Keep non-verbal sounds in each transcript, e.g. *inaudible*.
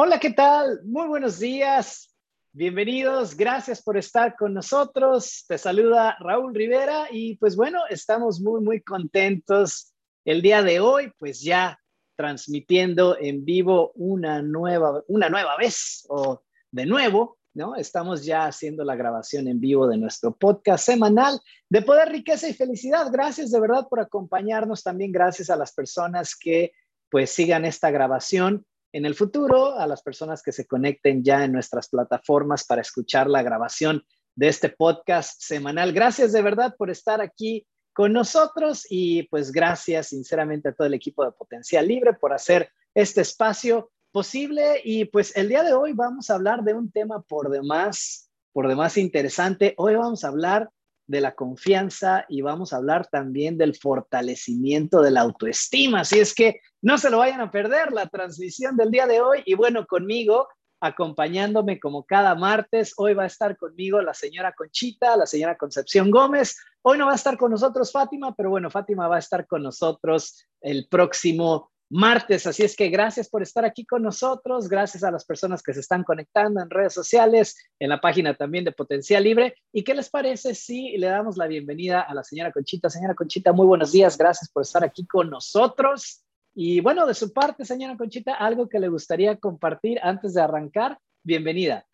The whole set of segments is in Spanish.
Hola, ¿qué tal? Muy buenos días. Bienvenidos. Gracias por estar con nosotros. Te saluda Raúl Rivera y pues bueno, estamos muy, muy contentos el día de hoy, pues ya transmitiendo en vivo una nueva, una nueva vez o de nuevo, ¿no? Estamos ya haciendo la grabación en vivo de nuestro podcast semanal de Poder, Riqueza y Felicidad. Gracias de verdad por acompañarnos. También gracias a las personas que pues sigan esta grabación en el futuro, a las personas que se conecten ya en nuestras plataformas para escuchar la grabación de este podcast semanal. Gracias de verdad por estar aquí con nosotros y pues gracias sinceramente a todo el equipo de Potencial Libre por hacer este espacio posible y pues el día de hoy vamos a hablar de un tema por demás, por demás interesante. Hoy vamos a hablar de la confianza y vamos a hablar también del fortalecimiento de la autoestima. Así es que no se lo vayan a perder la transmisión del día de hoy. Y bueno, conmigo, acompañándome como cada martes, hoy va a estar conmigo la señora Conchita, la señora Concepción Gómez. Hoy no va a estar con nosotros Fátima, pero bueno, Fátima va a estar con nosotros el próximo martes. Así es que gracias por estar aquí con nosotros, gracias a las personas que se están conectando en redes sociales, en la página también de Potencial Libre. ¿Y qué les parece si le damos la bienvenida a la señora Conchita? Señora Conchita, muy buenos días, gracias por estar aquí con nosotros. Y bueno, de su parte, señora Conchita, algo que le gustaría compartir antes de arrancar, bienvenida.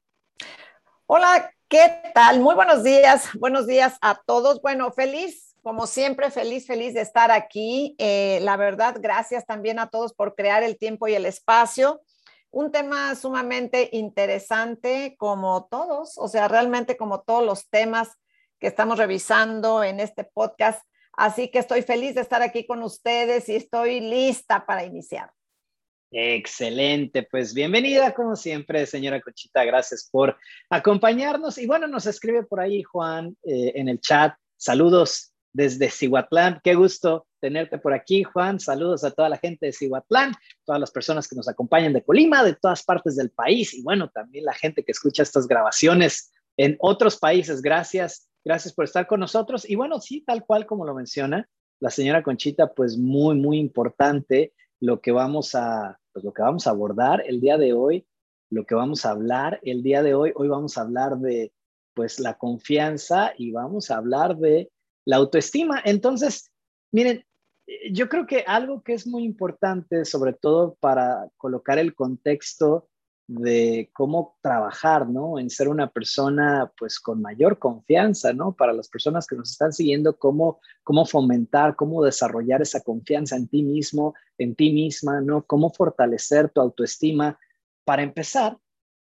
Hola, ¿qué tal? Muy buenos días, buenos días a todos. Bueno, feliz como siempre, feliz, feliz de estar aquí. Eh, la verdad, gracias también a todos por crear el tiempo y el espacio. Un tema sumamente interesante como todos, o sea, realmente como todos los temas que estamos revisando en este podcast. Así que estoy feliz de estar aquí con ustedes y estoy lista para iniciar. Excelente, pues bienvenida como siempre, señora Cochita, gracias por acompañarnos. Y bueno, nos escribe por ahí Juan eh, en el chat, saludos desde Cihuatlán. Qué gusto tenerte por aquí, Juan. Saludos a toda la gente de Cihuatlán, todas las personas que nos acompañan de Colima, de todas partes del país y bueno, también la gente que escucha estas grabaciones en otros países. Gracias, gracias por estar con nosotros. Y bueno, sí, tal cual como lo menciona la señora Conchita, pues muy, muy importante lo que vamos a, pues lo que vamos a abordar el día de hoy, lo que vamos a hablar el día de hoy. Hoy vamos a hablar de pues la confianza y vamos a hablar de la autoestima. Entonces, miren, yo creo que algo que es muy importante, sobre todo para colocar el contexto de cómo trabajar, ¿no? En ser una persona, pues, con mayor confianza, ¿no? Para las personas que nos están siguiendo, cómo, cómo fomentar, cómo desarrollar esa confianza en ti mismo, en ti misma, ¿no? Cómo fortalecer tu autoestima. Para empezar,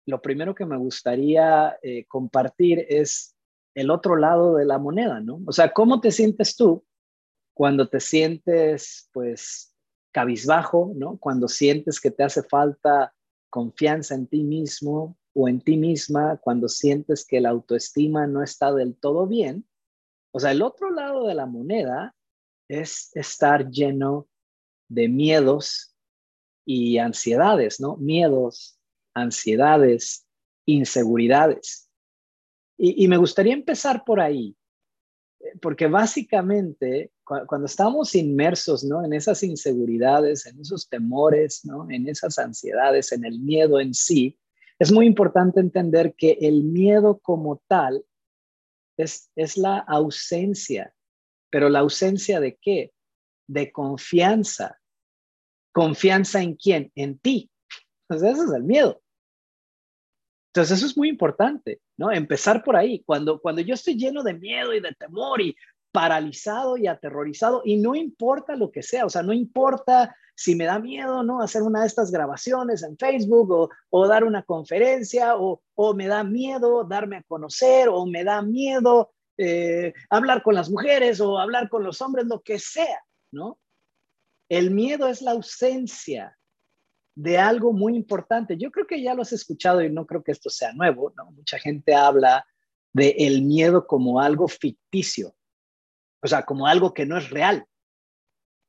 lo primero que me gustaría eh, compartir es el otro lado de la moneda, ¿no? O sea, ¿cómo te sientes tú cuando te sientes, pues, cabizbajo, ¿no? Cuando sientes que te hace falta confianza en ti mismo o en ti misma, cuando sientes que la autoestima no está del todo bien. O sea, el otro lado de la moneda es estar lleno de miedos y ansiedades, ¿no? Miedos, ansiedades, inseguridades. Y, me gustaría empezar por ahí, porque básicamente cuando estamos inmersos ¿no? en esas inseguridades, en esos temores, ¿no? en esas ansiedades, en el miedo en sí, es muy importante entender que el miedo como tal es, es la ausencia, pero la ausencia de qué? De confianza. ¿Confianza en quién? En ti. Entonces, ese es el miedo. Entonces, eso es muy importante, ¿no? Empezar por ahí. Cuando, cuando yo estoy lleno de miedo y de temor y paralizado y aterrorizado, y no importa lo que sea, o sea, no importa si me da miedo, ¿no? Hacer una de estas grabaciones en Facebook o, dar una conferencia o, o, me da miedo darme a conocer o me da miedo eh, hablar con las mujeres o hablar con los hombres, lo que sea, ¿no? El miedo es la ausencia de algo muy importante. Yo creo que ya lo has escuchado y no creo que esto sea nuevo, ¿no? Mucha gente habla de el miedo como algo ficticio, o sea, como algo que no es real.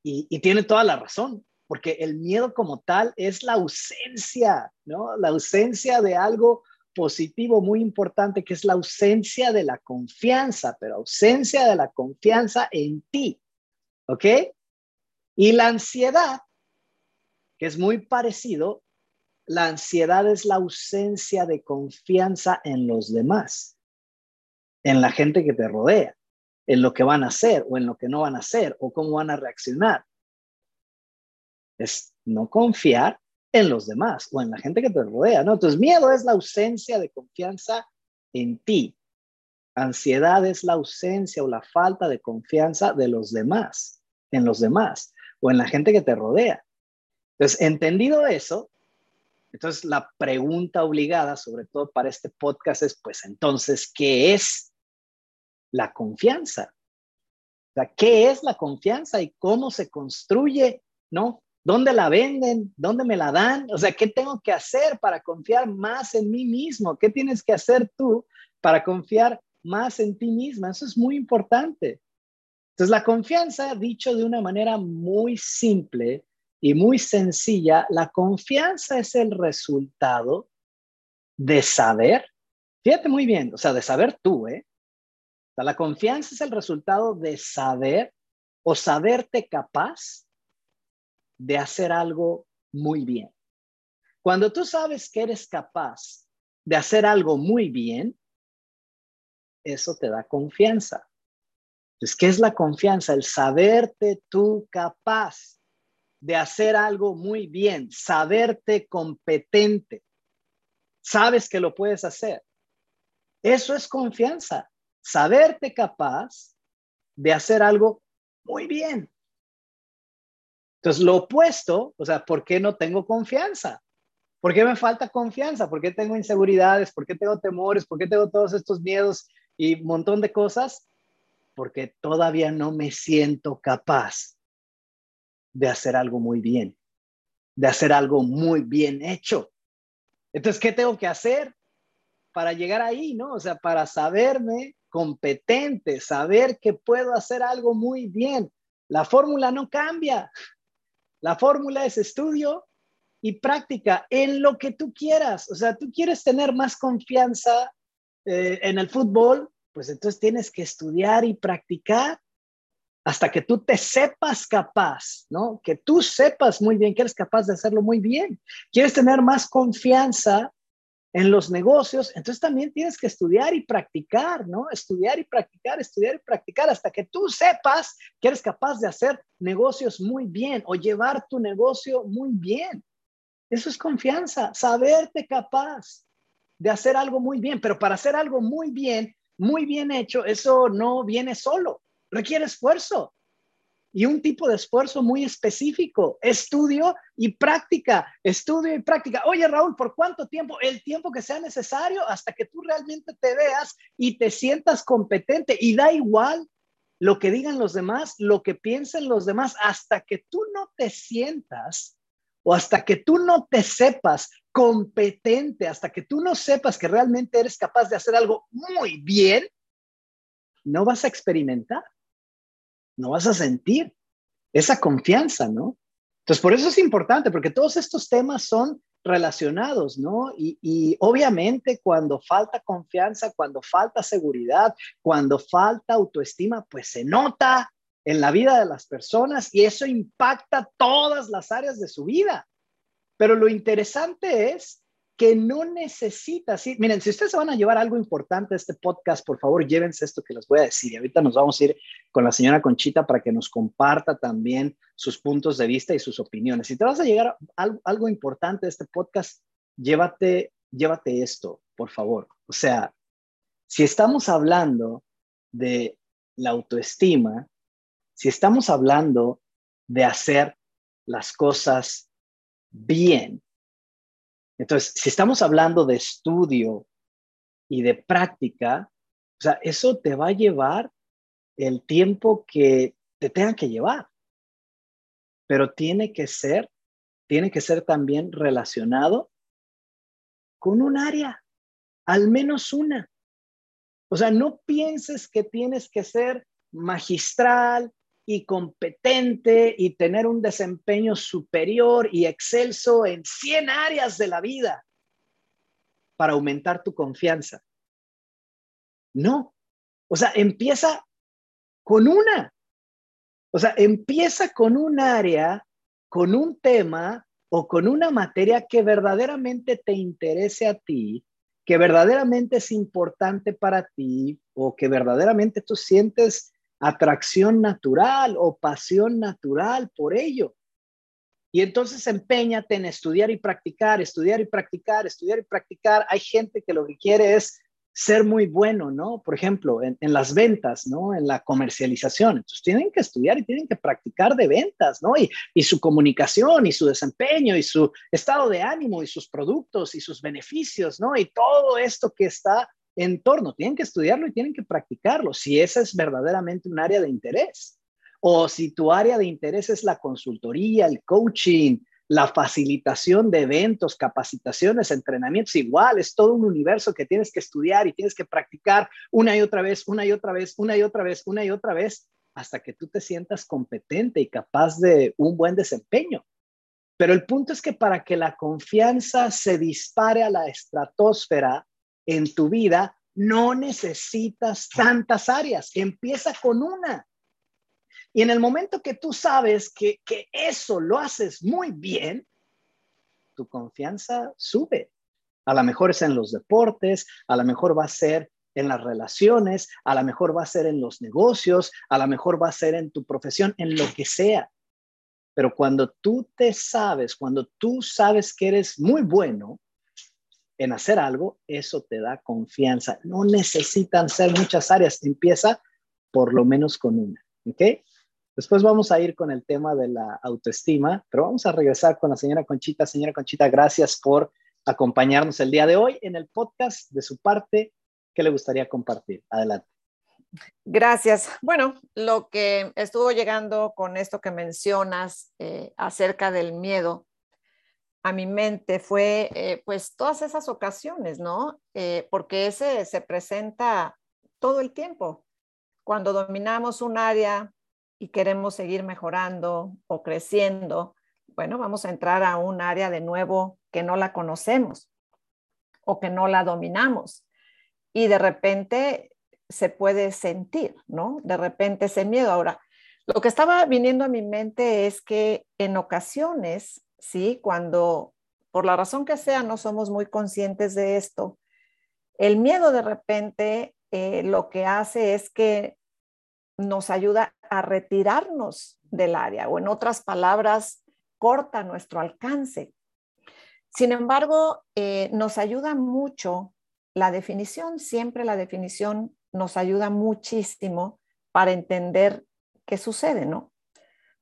Y, y tiene toda la razón, porque el miedo como tal es la ausencia, ¿no? La ausencia de algo positivo muy importante, que es la ausencia de la confianza, pero ausencia de la confianza en ti, ¿ok? Y la ansiedad que es muy parecido, la ansiedad es la ausencia de confianza en los demás, en la gente que te rodea, en lo que van a hacer o en lo que no van a hacer o cómo van a reaccionar. Es no confiar en los demás o en la gente que te rodea, ¿no? Entonces, miedo es la ausencia de confianza en ti. Ansiedad es la ausencia o la falta de confianza de los demás, en los demás o en la gente que te rodea. Entonces, entendido eso, entonces la pregunta obligada, sobre todo para este podcast, es, pues entonces, ¿qué es la confianza? O sea, ¿qué es la confianza y cómo se construye? ¿No? ¿Dónde la venden? ¿Dónde me la dan? O sea, ¿qué tengo que hacer para confiar más en mí mismo? ¿Qué tienes que hacer tú para confiar más en ti misma? Eso es muy importante. Entonces, la confianza, dicho de una manera muy simple y muy sencilla, la confianza es el resultado de saber, fíjate muy bien, o sea, de saber tú, ¿eh? La confianza es el resultado de saber o saberte capaz de hacer algo muy bien. Cuando tú sabes que eres capaz de hacer algo muy bien, eso te da confianza. Entonces, ¿qué es la confianza? El saberte tú capaz de hacer algo muy bien, saberte competente. Sabes que lo puedes hacer. Eso es confianza, saberte capaz de hacer algo muy bien. Entonces, lo opuesto, o sea, ¿por qué no tengo confianza? ¿Por qué me falta confianza? ¿Por qué tengo inseguridades? ¿Por qué tengo temores? ¿Por qué tengo todos estos miedos y un montón de cosas? Porque todavía no me siento capaz de hacer algo muy bien, de hacer algo muy bien hecho. Entonces, ¿qué tengo que hacer para llegar ahí, no? O sea, para saberme competente, saber que puedo hacer algo muy bien. La fórmula no cambia. La fórmula es estudio y práctica en lo que tú quieras. O sea, tú quieres tener más confianza eh, en el fútbol, pues entonces tienes que estudiar y practicar hasta que tú te sepas capaz, ¿no? Que tú sepas muy bien que eres capaz de hacerlo muy bien. Quieres tener más confianza en los negocios, entonces también tienes que estudiar y practicar, ¿no? Estudiar y practicar, estudiar y practicar hasta que tú sepas que eres capaz de hacer negocios muy bien o llevar tu negocio muy bien. Eso es confianza, saberte capaz de hacer algo muy bien, pero para hacer algo muy bien, muy bien hecho, eso no viene solo, requiere esfuerzo y un tipo de esfuerzo muy específico, estudio y práctica, estudio y práctica. Oye, Raúl, ¿por cuánto tiempo? El tiempo que sea necesario hasta que tú realmente te veas y te sientas competente y da igual lo que digan los demás, lo que piensen los demás, hasta que tú no te sientas o hasta que tú no te sepas competente, hasta que tú no sepas que realmente eres capaz de hacer algo muy bien, no vas a experimentar no vas a sentir esa confianza, ¿no? Entonces, por eso es importante, porque todos estos temas son relacionados, ¿no? Y, obviamente cuando falta confianza, cuando falta seguridad, cuando falta autoestima, pues se nota en la vida de las personas y eso impacta todas las áreas de su vida. Pero lo interesante es que no necesita, sí, miren, si ustedes van a llevar algo importante a este podcast, por favor, llévense esto que les voy a decir. Y ahorita nos vamos a ir con la señora Conchita para que nos comparta también sus puntos de vista y sus opiniones. Si te vas a llegar a algo, importante de este podcast, llévate, llévate esto, por favor. O sea, si estamos hablando de la autoestima, si estamos hablando de hacer las cosas bien, entonces, si estamos hablando de estudio y de práctica, o sea, eso te va a llevar el tiempo que te tenga que llevar. Pero tiene que ser, tiene que ser también relacionado con un área, al menos una. O sea, no pienses que tienes que ser magistral, y competente y tener un desempeño superior y excelso en 100 áreas de la vida para aumentar tu confianza. No, o sea, empieza con una. O sea, empieza con un área, con un tema o con una materia que verdaderamente te interese a ti, que verdaderamente es importante para ti o que verdaderamente tú sientes atracción natural o pasión natural por ello. Y entonces empeñate en estudiar y practicar, estudiar y practicar, estudiar y practicar. Hay gente que lo que quiere es ser muy bueno, ¿no? Por ejemplo, en, las ventas, ¿no? En la comercialización. Entonces tienen que estudiar y tienen que practicar de ventas, ¿no? Y, y su comunicación y su desempeño y su estado de ánimo y sus productos y sus beneficios, ¿no? Y todo esto que está en torno. Tienen que estudiarlo y tienen que practicarlo, si esa es verdaderamente un área de interés. O si tu área de interés es la consultoría, el coaching, la facilitación de eventos, capacitaciones, entrenamientos, igual, es todo un universo que tienes que estudiar y tienes que practicar una y otra vez, una y otra vez, una y otra vez, una y otra vez, hasta que tú te sientas competente y capaz de un buen desempeño. Pero el punto es que para que la confianza se dispare a la estratosfera en tu vida, no necesitas tantas áreas, empieza con una. Y en el momento que tú sabes que, eso lo haces muy bien, tu confianza sube. A lo mejor es en los deportes, a lo mejor va a ser en las relaciones, a lo mejor va a ser en los negocios, a lo mejor va a ser en tu profesión, en lo que sea. Pero cuando tú te sabes, cuando tú sabes que eres muy bueno en hacer algo, eso te da confianza. No necesitan ser muchas áreas, empieza por lo menos con una. ¿Ok? Después vamos a ir con el tema de la autoestima, pero vamos a regresar con la señora Conchita. Señora Conchita, gracias por acompañarnos el día de hoy en el podcast de su parte. ¿Qué le gustaría compartir? Adelante. Gracias. Bueno, lo que estuvo llegando con esto que mencionas eh, acerca del miedo a mi mente fue eh, pues todas esas ocasiones, ¿no? Eh, porque ese se presenta todo el tiempo. Cuando dominamos un área y queremos seguir mejorando o creciendo, bueno, vamos a entrar a un área de nuevo que no la conocemos o que no la dominamos. Y de repente se puede sentir, ¿no? De repente ese miedo. Ahora, lo que estaba viniendo a mi mente es que en ocasiones, ¿sí? Cuando por la razón que sea no somos muy conscientes de esto, el miedo de repente eh, lo que hace es que nos ayuda a retirarnos del área o en otras palabras, corta nuestro alcance. Sin embargo, eh, nos ayuda mucho la definición, siempre la definición nos ayuda muchísimo para entender qué sucede, ¿no?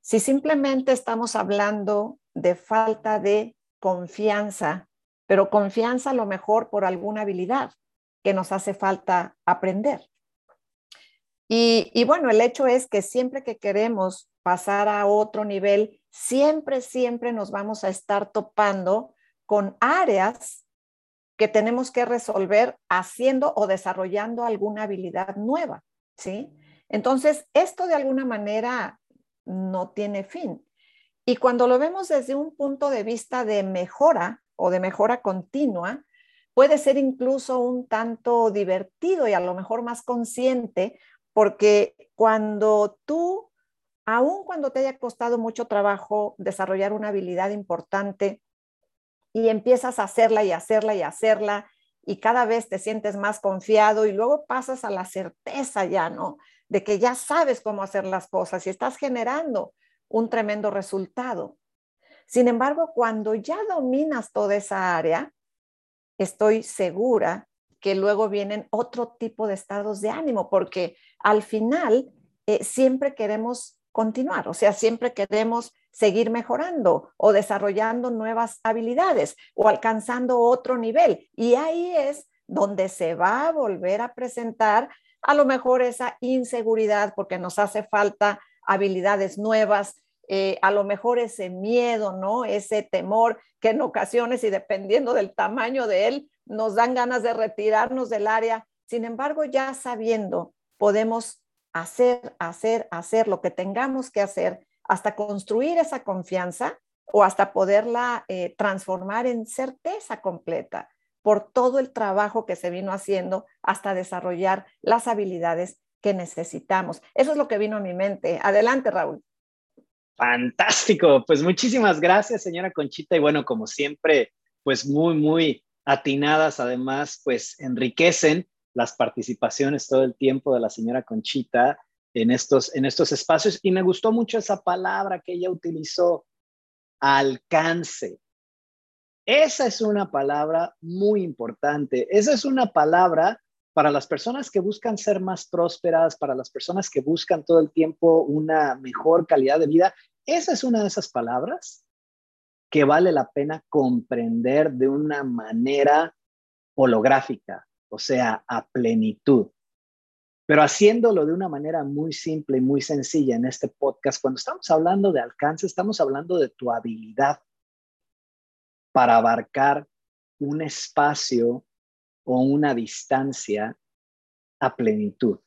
Si simplemente estamos hablando de falta de confianza, pero confianza a lo mejor por alguna habilidad que nos hace falta aprender. Y, bueno, el hecho es que siempre que queremos pasar a otro nivel, siempre, siempre nos vamos a estar topando con áreas que tenemos que resolver haciendo o desarrollando alguna habilidad nueva, ¿sí? Entonces, esto de alguna manera no tiene fin. Y cuando lo vemos desde un punto de vista de mejora o de mejora continua, puede ser incluso un tanto divertido y a lo mejor más consciente porque cuando tú, aun cuando te haya costado mucho trabajo desarrollar una habilidad importante y empiezas a hacerla y hacerla y hacerla y cada vez te sientes más confiado y luego pasas a la certeza ya, ¿no? De que ya sabes cómo hacer las cosas y estás generando un tremendo resultado. Sin embargo, cuando ya dominas toda esa área, estoy segura que luego vienen otro tipo de estados de ánimo, porque al final eh, siempre queremos continuar, o sea, siempre queremos seguir mejorando o desarrollando nuevas habilidades o alcanzando otro nivel. Y ahí es donde se va a volver a presentar a lo mejor esa inseguridad porque nos hace falta habilidades nuevas, eh, a lo mejor ese miedo, ¿no? Ese temor que en ocasiones y dependiendo del tamaño de él, nos dan ganas de retirarnos del área. Sin embargo, ya sabiendo, podemos hacer, hacer, hacer lo que tengamos que hacer hasta construir esa confianza o hasta poderla eh, transformar en certeza completa por todo el trabajo que se vino haciendo hasta desarrollar las habilidades que necesitamos. Eso es lo que vino a mi mente. Adelante, Raúl. Fantástico, pues muchísimas gracias, señora Conchita. Y bueno, como siempre, pues muy, muy atinadas, además, pues enriquecen las participaciones todo el tiempo de la señora Conchita en estos, en estos espacios. Y me gustó mucho esa palabra que ella utilizó, alcance. Esa es una palabra muy importante. Esa es una palabra para las personas que buscan ser más prósperas, para las personas que buscan todo el tiempo una mejor calidad de vida. Esa es una de esas palabras que vale la pena comprender de una manera holográfica, o sea, a plenitud. Pero haciéndolo de una manera muy simple y muy sencilla en este podcast, cuando estamos hablando de alcance, estamos hablando de tu habilidad para abarcar un espacio o una distancia a plenitud.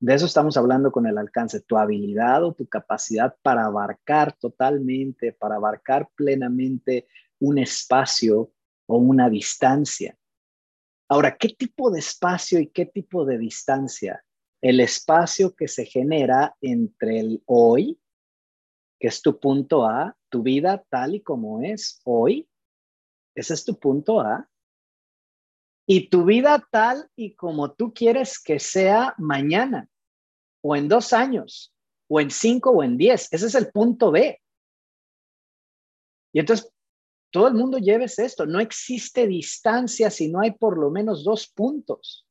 De eso estamos hablando con el alcance, tu habilidad o tu capacidad para abarcar totalmente, para abarcar plenamente un espacio o una distancia. Ahora, ¿qué tipo de espacio y qué tipo de distancia? El espacio que se genera entre el hoy, que es tu punto A, tu vida tal y como es hoy, ese es tu punto A, y tu vida tal y como tú quieres que sea mañana o en dos años, o en cinco o en diez. Ese es el punto B. Y entonces, todo el mundo lleves esto. No existe distancia si no hay por lo menos dos puntos,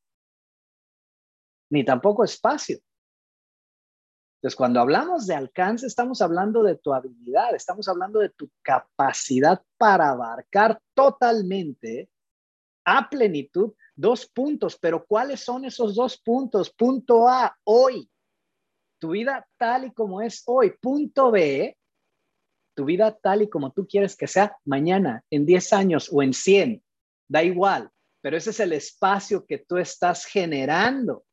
ni tampoco espacio. Entonces, cuando hablamos de alcance, estamos hablando de tu habilidad, estamos hablando de tu capacidad para abarcar totalmente a plenitud dos puntos. Pero ¿cuáles son esos dos puntos? Punto A, hoy tu vida tal y como es hoy. Punto B, tu vida tal y como tú quieres que sea mañana, en 10 años o en 100, da igual, pero ese es el espacio que tú estás generando.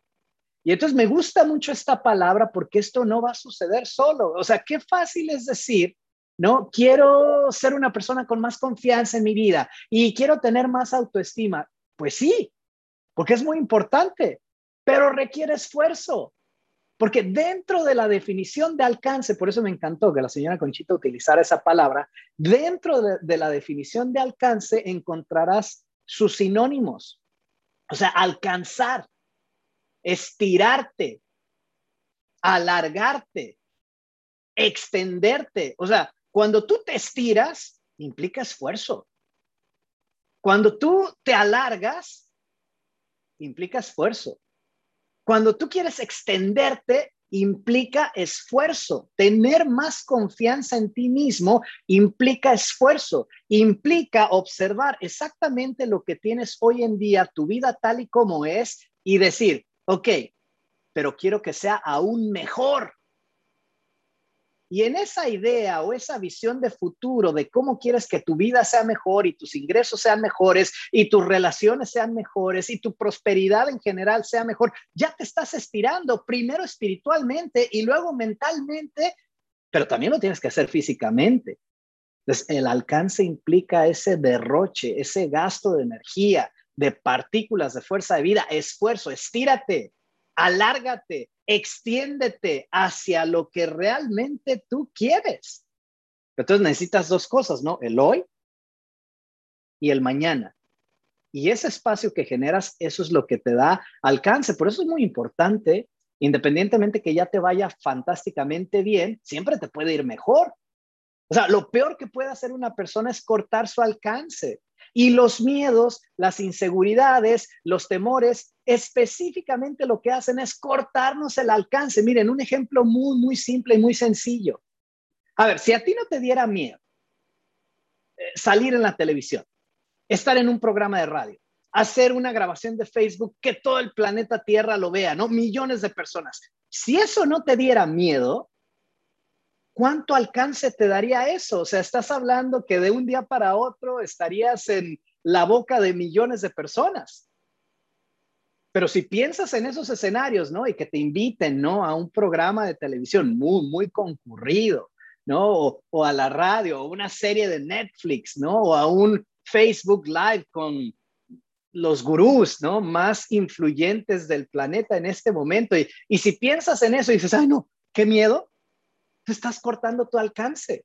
Y entonces me gusta mucho esta palabra porque esto no va a suceder solo. O sea, qué fácil es decir, no, quiero ser una persona con más confianza en mi vida y quiero tener más autoestima. Pues sí, porque es muy importante, pero requiere esfuerzo. Porque dentro de la definición de alcance, por eso me encantó que la señora Conchita utilizara esa palabra, dentro de, la definición de alcance encontrarás sus sinónimos. O sea, alcanzar, estirarte, alargarte, extenderte. O sea, cuando tú te estiras, implica esfuerzo. Cuando tú te alargas, implica esfuerzo. Cuando tú quieres extenderte, implica esfuerzo. Tener más confianza en ti mismo implica esfuerzo, implica observar exactamente lo que tienes hoy en día, tu vida tal y como es, y decir, ok, pero quiero que sea aún mejor. Y en esa idea o esa visión de futuro de cómo quieres que tu vida sea mejor y tus ingresos sean mejores y tus relaciones sean mejores y tu prosperidad en general sea mejor, ya te estás estirando primero espiritualmente y luego mentalmente, pero también lo tienes que hacer físicamente. Entonces, el alcance implica ese derroche, ese gasto de energía, de partículas de fuerza de vida, esfuerzo, estírate, alárgate, extiéndete hacia lo que realmente tú quieres. Entonces necesitas dos cosas, ¿no? El hoy y el mañana. Y ese espacio que generas, eso es lo que te da alcance. Por eso es muy importante, independientemente que ya te vaya fantásticamente bien, siempre te puede ir mejor. O sea, lo peor que puede hacer una persona es cortar su alcance. Y los miedos, las inseguridades, los temores, específicamente lo que hacen es cortarnos el alcance. Miren, un ejemplo muy, muy simple y muy sencillo. A ver, si a ti no te diera miedo eh, salir en la televisión, estar en un programa de radio, hacer una grabación de Facebook que todo el planeta Tierra lo vea, ¿no? Millones de personas. Si eso no te diera miedo, ¿cuánto alcance te daría eso? O sea, estás hablando que de un día para otro estarías en la boca de millones de personas. Pero si piensas en esos escenarios, ¿no? Y que te inviten, ¿no? A un programa de televisión muy, muy concurrido, ¿no? O, a la radio, o una serie de Netflix, ¿no? O a un Facebook Live con los gurús, ¿no? Más influyentes del planeta en este momento. Y, y si piensas en eso y dices, ay, no, qué miedo, tú estás cortando tu alcance.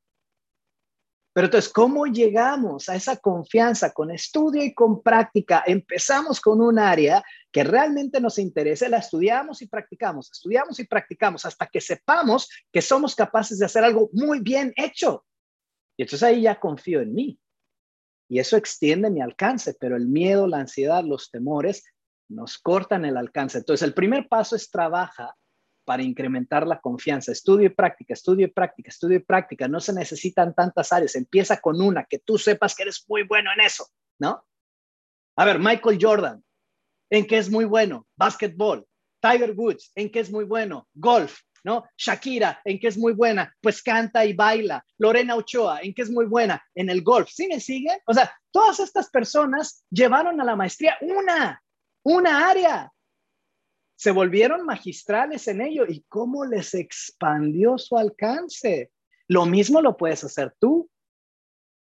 Pero entonces, ¿cómo llegamos a esa confianza con estudio y con práctica? Empezamos con un área que realmente nos interesa, la estudiamos y practicamos, estudiamos y practicamos hasta que sepamos que somos capaces de hacer algo muy bien hecho. Y entonces ahí ya confío en mí. Y eso extiende mi alcance, pero el miedo, la ansiedad, los temores nos cortan el alcance. Entonces, el primer paso es trabaja para incrementar la confianza. Estudio y práctica, estudio y práctica, estudio y práctica. No se necesitan tantas áreas. Empieza con una, que tú sepas que eres muy bueno en eso, ¿no? A ver, Michael Jordan, ¿en qué es muy bueno? Básquetbol. Tiger Woods, ¿en qué es muy bueno? Golf, ¿no? Shakira, ¿en qué es muy buena? Pues canta y baila. Lorena Ochoa, ¿en qué es muy buena? En el golf. ¿Sí me siguen? O sea, todas estas personas llevaron a la maestría una, una área se volvieron magistrales en ello y cómo les expandió su alcance. Lo mismo lo puedes hacer tú.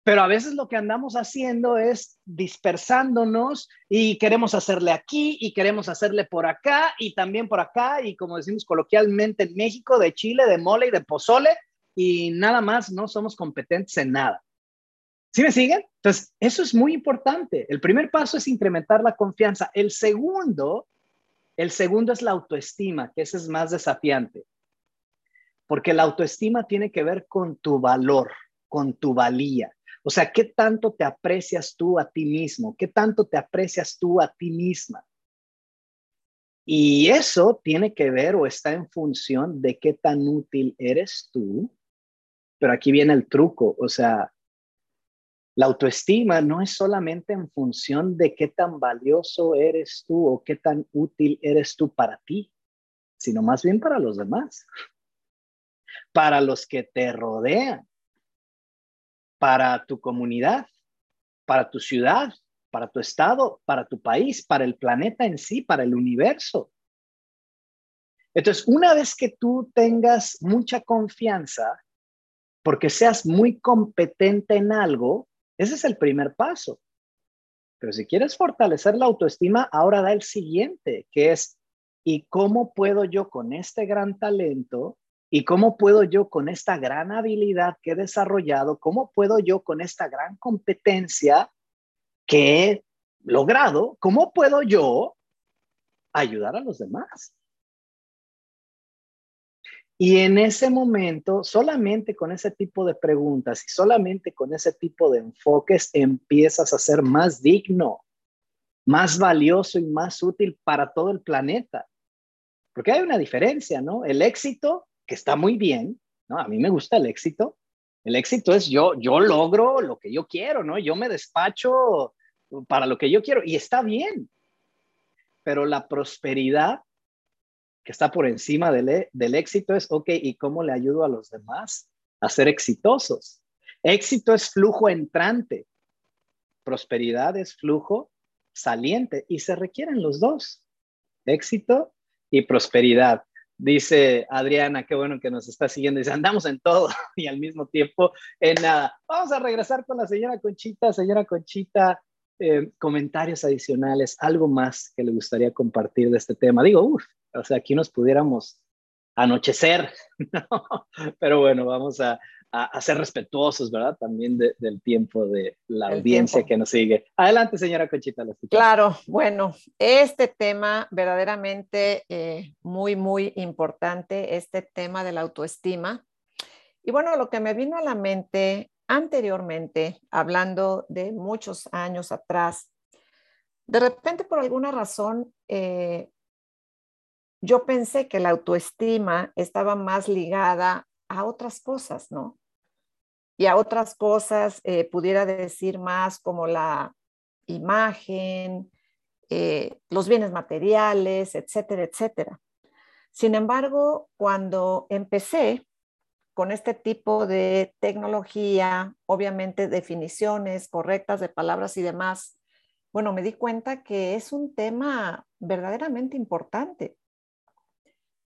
Pero a veces lo que andamos haciendo es dispersándonos y queremos hacerle aquí y queremos hacerle por acá y también por acá y como decimos coloquialmente en México, de Chile, de mole y de pozole y nada más no somos competentes en nada. ¿Sí me siguen? Entonces, eso es muy importante. El primer paso es incrementar la confianza. El segundo el segundo es la autoestima, que ese es más desafiante, porque la autoestima tiene que ver con tu valor, con tu valía. O sea, ¿qué tanto te aprecias tú a ti mismo? ¿Qué tanto te aprecias tú a ti misma? Y eso tiene que ver o está en función de qué tan útil eres tú. Pero aquí viene el truco, o sea, la autoestima no es solamente en función de qué tan valioso eres tú o qué tan útil eres tú para ti, sino más bien para los demás, para los que te rodean, para tu comunidad, para tu ciudad, para tu estado, para tu país, para el planeta en sí, para el universo. Entonces, una vez que tú tengas mucha confianza, porque seas muy competente en algo, ese es el primer paso. Pero si quieres fortalecer la autoestima, ahora da el siguiente, que es, ¿y cómo puedo yo con este gran talento y cómo puedo yo con esta gran habilidad que he desarrollado, cómo puedo yo con esta gran competencia que he logrado, cómo puedo yo ayudar a los demás? Y en ese momento, solamente con ese tipo de preguntas y solamente con ese tipo de enfoques, empiezas a ser más digno, más valioso y más útil para todo el planeta. Porque hay una diferencia, ¿no? El éxito, que está muy bien, ¿no? A mí me gusta el éxito. El éxito es yo, yo logro lo que yo quiero, ¿no? Yo me despacho para lo que yo quiero y está bien. Pero la prosperidad que está por encima del, e, del éxito es, ok, ¿y cómo le ayudo a los demás a ser exitosos? Éxito es flujo entrante, prosperidad es flujo saliente y se requieren los dos, éxito y prosperidad. Dice Adriana, qué bueno que nos está siguiendo. Dice, andamos en todo *laughs* y al mismo tiempo en nada. Vamos a regresar con la señora Conchita. Señora Conchita, eh, comentarios adicionales, algo más que le gustaría compartir de este tema. Digo, uff, o sea, aquí nos pudiéramos anochecer, *laughs* ¿no? pero bueno, vamos a, a, ser respetuosos, ¿verdad? También del tiempo de la audiencia que nos sigue. Adelante, señora Conchita. claro, bueno, este tema verdaderamente eh, muy, muy importante, este tema de la autoestima. Y bueno, lo que me vino a la mente anteriormente, hablando de muchos años atrás, de repente por alguna razón eh, yo pensé que la autoestima estaba más ligada a otras cosas, ¿no? Y a otras cosas, eh, pudiera decir más como la imagen, eh, los bienes materiales, etcétera, etcétera. Sin embargo, cuando empecé con este tipo de tecnología, obviamente definiciones correctas de palabras y demás, bueno, me di cuenta que es un tema verdaderamente importante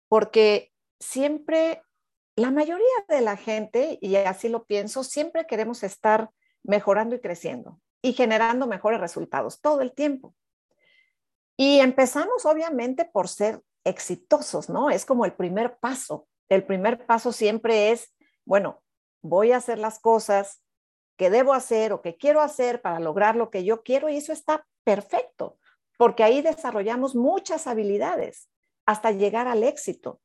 porque siempre, la mayoría de la gente, y así lo pienso, siempre queremos estar mejorando y creciendo y generando mejores resultados todo el tiempo. Y empezamos obviamente por ser exitosos, ¿no? Es como el primer paso. El primer paso siempre es bueno, voy a hacer las cosas que debo hacer o que quiero hacer para lograr lo que yo quiero y eso está perfecto, porque ahí desarrollamos muchas habilidades hasta llegar al éxito.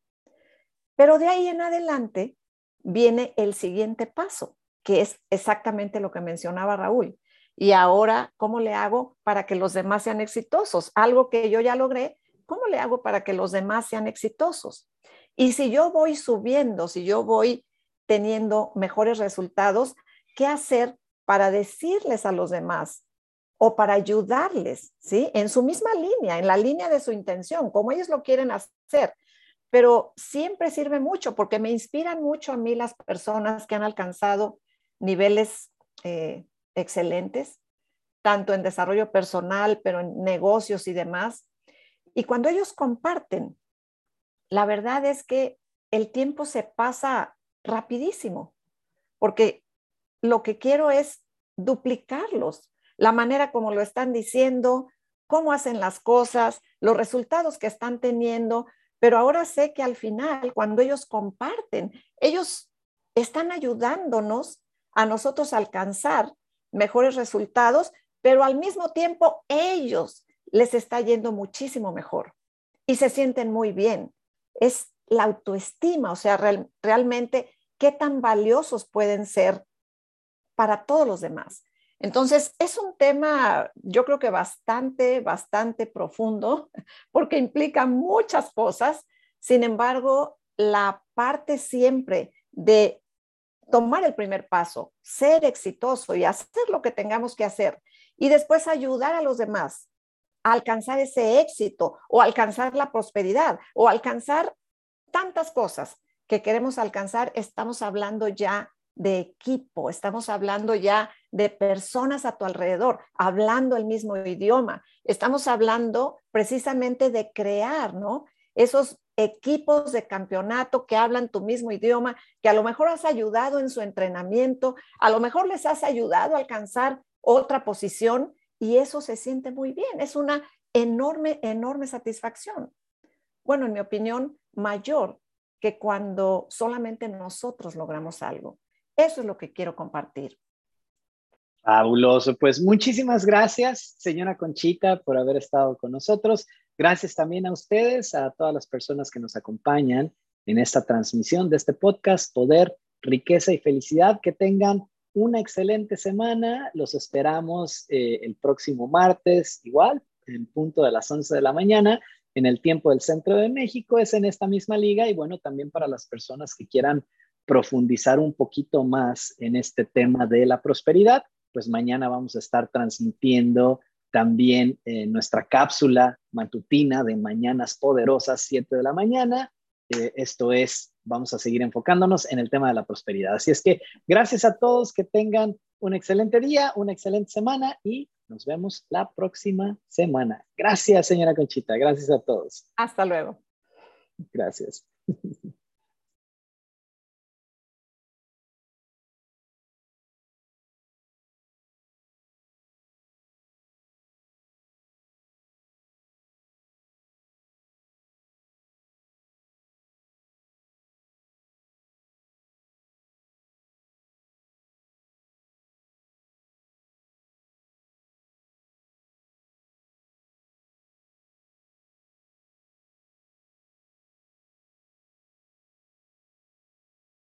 Pero de ahí en adelante viene el siguiente paso, que es exactamente lo que mencionaba Raúl. Y ahora, ¿cómo le hago para que los demás sean exitosos? Algo que yo ya logré, ¿cómo le hago para que los demás sean exitosos? Y si yo voy subiendo, si yo voy teniendo mejores resultados, ¿qué hacer para decirles a los demás o para ayudarles, ¿sí? En su misma línea, en la línea de su intención, como ellos lo quieren hacer. Pero siempre sirve mucho porque me inspiran mucho a mí las personas que han alcanzado niveles eh, excelentes, tanto en desarrollo personal, pero en negocios y demás. Y cuando ellos comparten, la verdad es que el tiempo se pasa rapidísimo, porque lo que quiero es duplicarlos, la manera como lo están diciendo, cómo hacen las cosas, los resultados que están teniendo, pero ahora sé que al final, cuando ellos comparten, ellos están ayudándonos a nosotros a alcanzar mejores resultados, pero al mismo tiempo ellos les está yendo muchísimo mejor y se sienten muy bien. Es la autoestima, o sea, realmente qué tan valiosos pueden ser para todos los demás. Entonces, es un tema, yo creo que bastante, bastante profundo, *laughs* porque implica muchas cosas. Sin embargo, la parte siempre de tomar el primer paso, ser exitoso y hacer lo que tengamos que hacer y después ayudar a los demás a alcanzar ese éxito o alcanzar la prosperidad o alcanzar tantas cosas que queremos alcanzar, estamos hablando ya de equipo, estamos hablando ya de personas a tu alrededor, hablando el mismo idioma, estamos hablando precisamente de crear, ¿no? Esos equipos de campeonato que hablan tu mismo idioma, que a lo mejor has ayudado en su entrenamiento, a lo mejor les has ayudado a alcanzar otra posición y eso se siente muy bien. Es una enorme, enorme satisfacción. Bueno, en mi opinión, mayor que cuando solamente nosotros logramos algo. Eso es lo que quiero compartir. Fabuloso. Pues muchísimas gracias, señora Conchita, por haber estado con nosotros. Gracias también a ustedes, a todas las personas que nos acompañan en esta transmisión de este podcast, Poder, Riqueza y Felicidad. Que tengan una excelente semana. Los esperamos eh, el próximo martes, igual, en punto de las 11 de la mañana, en el tiempo del centro de México. Es en esta misma liga y bueno, también para las personas que quieran profundizar un poquito más en este tema de la prosperidad, pues mañana vamos a estar transmitiendo también eh, nuestra cápsula matutina de Mañanas Poderosas, 7 de la mañana. Eh, esto es, vamos a seguir enfocándonos en el tema de la prosperidad. Así es que gracias a todos, que tengan un excelente día, una excelente semana y nos vemos la próxima semana. Gracias, señora Conchita. Gracias a todos. Hasta luego. Gracias. *laughs*